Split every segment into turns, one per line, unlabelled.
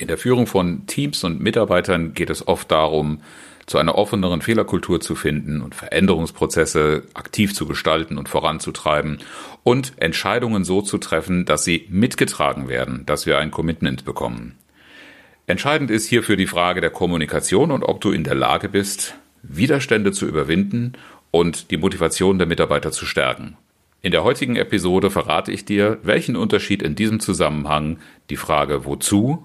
In der Führung von Teams und Mitarbeitern geht es oft darum, zu einer offeneren Fehlerkultur zu finden und Veränderungsprozesse aktiv zu gestalten und voranzutreiben und Entscheidungen so zu treffen, dass sie mitgetragen werden, dass wir ein Commitment bekommen. Entscheidend ist hierfür die Frage der Kommunikation und ob du in der Lage bist, Widerstände zu überwinden und die Motivation der Mitarbeiter zu stärken. In der heutigen Episode verrate ich dir, welchen Unterschied in diesem Zusammenhang die Frage wozu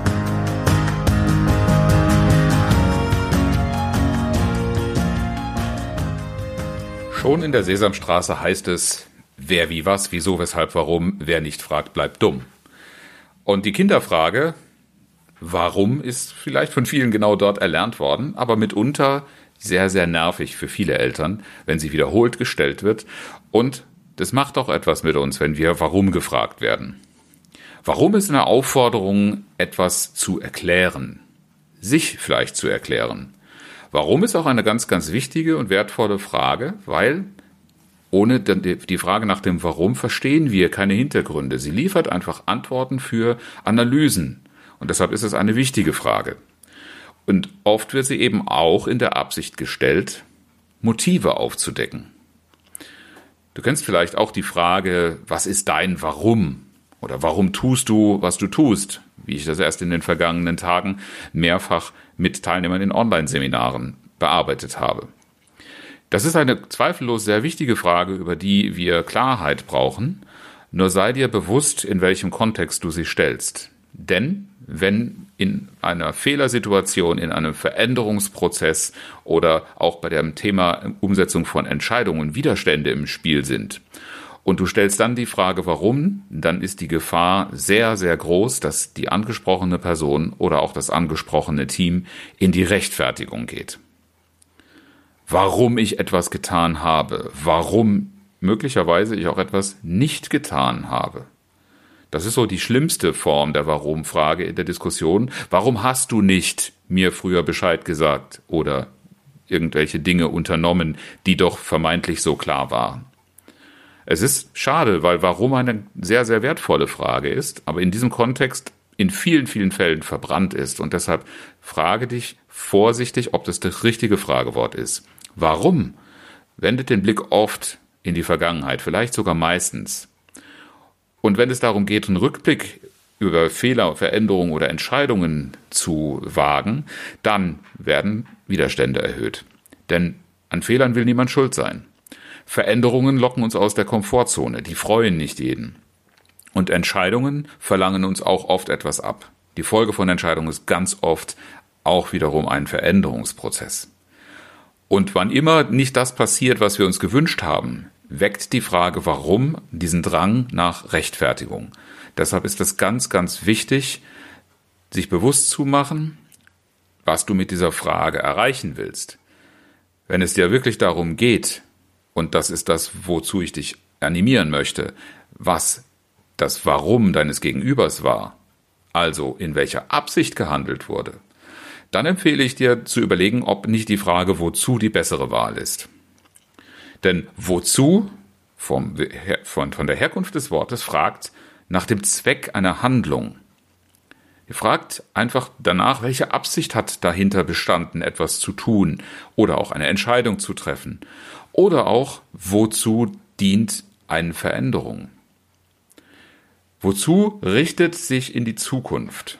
Schon in der Sesamstraße heißt es, wer wie was, wieso, weshalb, warum, wer nicht fragt, bleibt dumm. Und die Kinderfrage, warum, ist vielleicht von vielen genau dort erlernt worden, aber mitunter sehr, sehr nervig für viele Eltern, wenn sie wiederholt gestellt wird. Und das macht auch etwas mit uns, wenn wir warum gefragt werden. Warum ist eine Aufforderung, etwas zu erklären? Sich vielleicht zu erklären. Warum ist auch eine ganz, ganz wichtige und wertvolle Frage, weil ohne die Frage nach dem Warum verstehen wir keine Hintergründe. Sie liefert einfach Antworten für Analysen. Und deshalb ist es eine wichtige Frage. Und oft wird sie eben auch in der Absicht gestellt, Motive aufzudecken. Du kennst vielleicht auch die Frage, was ist dein Warum? Oder warum tust du, was du tust? Wie ich das erst in den vergangenen Tagen mehrfach mit Teilnehmern in Online-Seminaren bearbeitet habe. Das ist eine zweifellos sehr wichtige Frage, über die wir Klarheit brauchen. Nur sei dir bewusst, in welchem Kontext du sie stellst. Denn wenn in einer Fehlersituation, in einem Veränderungsprozess oder auch bei dem Thema Umsetzung von Entscheidungen Widerstände im Spiel sind und du stellst dann die Frage, warum, dann ist die Gefahr sehr, sehr groß, dass die angesprochene Person oder auch das angesprochene Team in die Rechtfertigung geht. Warum ich etwas getan habe, warum möglicherweise ich auch etwas nicht getan habe. Das ist so die schlimmste Form der Warum-Frage in der Diskussion. Warum hast du nicht mir früher Bescheid gesagt oder irgendwelche Dinge unternommen, die doch vermeintlich so klar waren? Es ist schade, weil warum eine sehr, sehr wertvolle Frage ist, aber in diesem Kontext in vielen, vielen Fällen verbrannt ist. Und deshalb frage dich vorsichtig, ob das das richtige Fragewort ist. Warum wendet den Blick oft in die Vergangenheit, vielleicht sogar meistens. Und wenn es darum geht, einen Rückblick über Fehler, Veränderungen oder Entscheidungen zu wagen, dann werden Widerstände erhöht. Denn an Fehlern will niemand schuld sein. Veränderungen locken uns aus der Komfortzone, die freuen nicht jeden. Und Entscheidungen verlangen uns auch oft etwas ab. Die Folge von Entscheidungen ist ganz oft auch wiederum ein Veränderungsprozess. Und wann immer nicht das passiert, was wir uns gewünscht haben, weckt die Frage, warum diesen Drang nach Rechtfertigung. Deshalb ist es ganz, ganz wichtig, sich bewusst zu machen, was du mit dieser Frage erreichen willst. Wenn es dir wirklich darum geht, und das ist das, wozu ich dich animieren möchte, was das Warum deines Gegenübers war, also in welcher Absicht gehandelt wurde, dann empfehle ich dir zu überlegen, ob nicht die Frage wozu die bessere Wahl ist. Denn wozu vom, von, von der Herkunft des Wortes fragt nach dem Zweck einer Handlung. Ihr fragt einfach danach, welche Absicht hat dahinter bestanden, etwas zu tun oder auch eine Entscheidung zu treffen. Oder auch, wozu dient eine Veränderung? Wozu richtet sich in die Zukunft?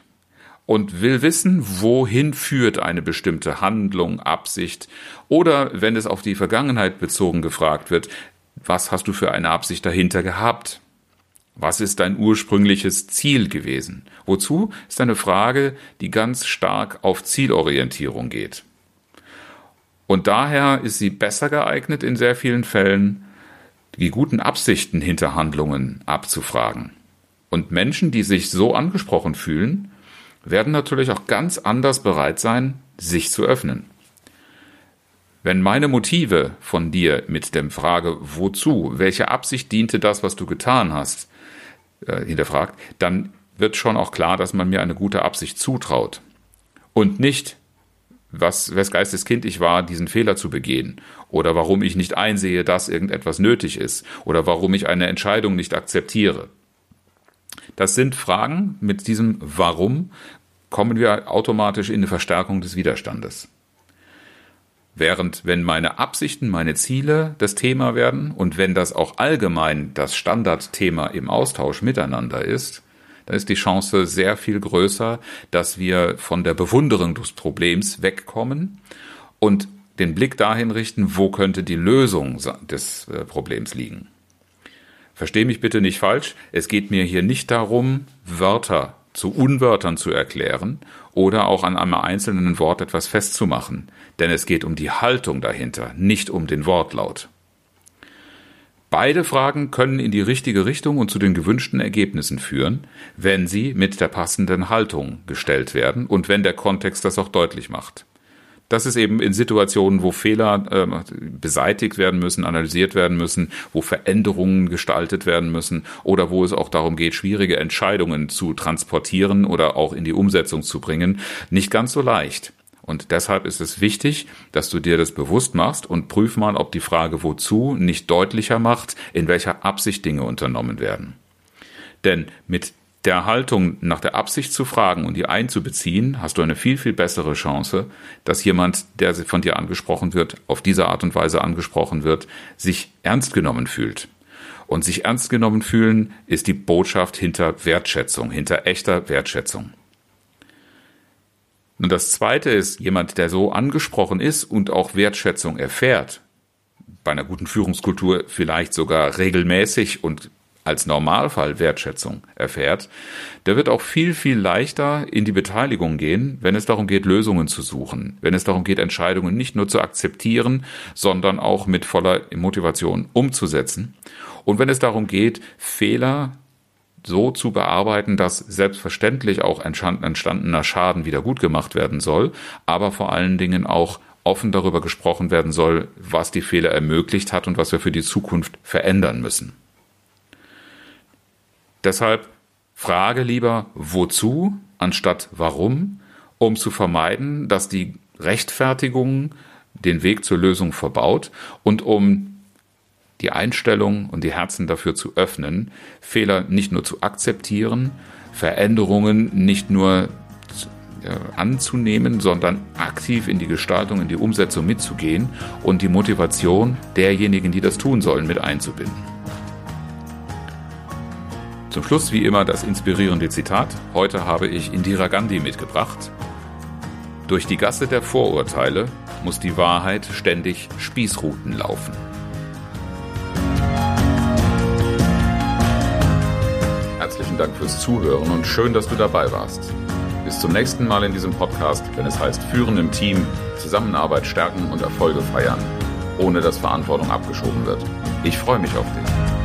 und will wissen, wohin führt eine bestimmte Handlung, Absicht oder wenn es auf die Vergangenheit bezogen gefragt wird, was hast du für eine Absicht dahinter gehabt? Was ist dein ursprüngliches Ziel gewesen? Wozu ist eine Frage, die ganz stark auf Zielorientierung geht. Und daher ist sie besser geeignet in sehr vielen Fällen, die guten Absichten hinter Handlungen abzufragen. Und Menschen, die sich so angesprochen fühlen, werden natürlich auch ganz anders bereit sein, sich zu öffnen. Wenn meine Motive von dir mit der Frage, wozu, welche Absicht diente das, was du getan hast, äh, hinterfragt, dann wird schon auch klar, dass man mir eine gute Absicht zutraut. Und nicht, was, wes Geistes Kind ich war, diesen Fehler zu begehen. Oder warum ich nicht einsehe, dass irgendetwas nötig ist. Oder warum ich eine Entscheidung nicht akzeptiere. Das sind Fragen, mit diesem Warum kommen wir automatisch in eine Verstärkung des Widerstandes. Während wenn meine Absichten, meine Ziele das Thema werden und wenn das auch allgemein das Standardthema im Austausch miteinander ist, dann ist die Chance sehr viel größer, dass wir von der Bewunderung des Problems wegkommen und den Blick dahin richten, wo könnte die Lösung des äh, Problems liegen. Versteh mich bitte nicht falsch, es geht mir hier nicht darum, Wörter zu Unwörtern zu erklären oder auch an einem einzelnen Wort etwas festzumachen, denn es geht um die Haltung dahinter, nicht um den Wortlaut. Beide Fragen können in die richtige Richtung und zu den gewünschten Ergebnissen führen, wenn sie mit der passenden Haltung gestellt werden und wenn der Kontext das auch deutlich macht. Das ist eben in Situationen, wo Fehler äh, beseitigt werden müssen, analysiert werden müssen, wo Veränderungen gestaltet werden müssen oder wo es auch darum geht, schwierige Entscheidungen zu transportieren oder auch in die Umsetzung zu bringen, nicht ganz so leicht. Und deshalb ist es wichtig, dass du dir das bewusst machst und prüf mal, ob die Frage wozu nicht deutlicher macht, in welcher Absicht Dinge unternommen werden. Denn mit der Haltung nach der Absicht zu fragen und die einzubeziehen, hast du eine viel, viel bessere Chance, dass jemand, der von dir angesprochen wird, auf diese Art und Weise angesprochen wird, sich ernst genommen fühlt. Und sich ernst genommen fühlen ist die Botschaft hinter Wertschätzung, hinter echter Wertschätzung. Und das Zweite ist, jemand, der so angesprochen ist und auch Wertschätzung erfährt, bei einer guten Führungskultur vielleicht sogar regelmäßig und als Normalfall Wertschätzung erfährt, der wird auch viel, viel leichter in die Beteiligung gehen, wenn es darum geht, Lösungen zu suchen, wenn es darum geht, Entscheidungen nicht nur zu akzeptieren, sondern auch mit voller Motivation umzusetzen. Und wenn es darum geht, Fehler so zu bearbeiten, dass selbstverständlich auch entstandener Schaden wieder gut gemacht werden soll, aber vor allen Dingen auch offen darüber gesprochen werden soll, was die Fehler ermöglicht hat und was wir für die Zukunft verändern müssen. Deshalb frage lieber wozu anstatt warum, um zu vermeiden, dass die Rechtfertigung den Weg zur Lösung verbaut und um die Einstellung und die Herzen dafür zu öffnen, Fehler nicht nur zu akzeptieren, Veränderungen nicht nur anzunehmen, sondern aktiv in die Gestaltung, in die Umsetzung mitzugehen und die Motivation derjenigen, die das tun sollen, mit einzubinden. Zum Schluss wie immer das inspirierende Zitat. Heute habe ich Indira Gandhi mitgebracht. Durch die Gasse der Vorurteile muss die Wahrheit ständig Spießruten laufen. Herzlichen Dank fürs Zuhören und schön, dass du dabei warst. Bis zum nächsten Mal in diesem Podcast, wenn es heißt Führen im Team, Zusammenarbeit stärken und Erfolge feiern, ohne dass Verantwortung abgeschoben wird. Ich freue mich auf dich.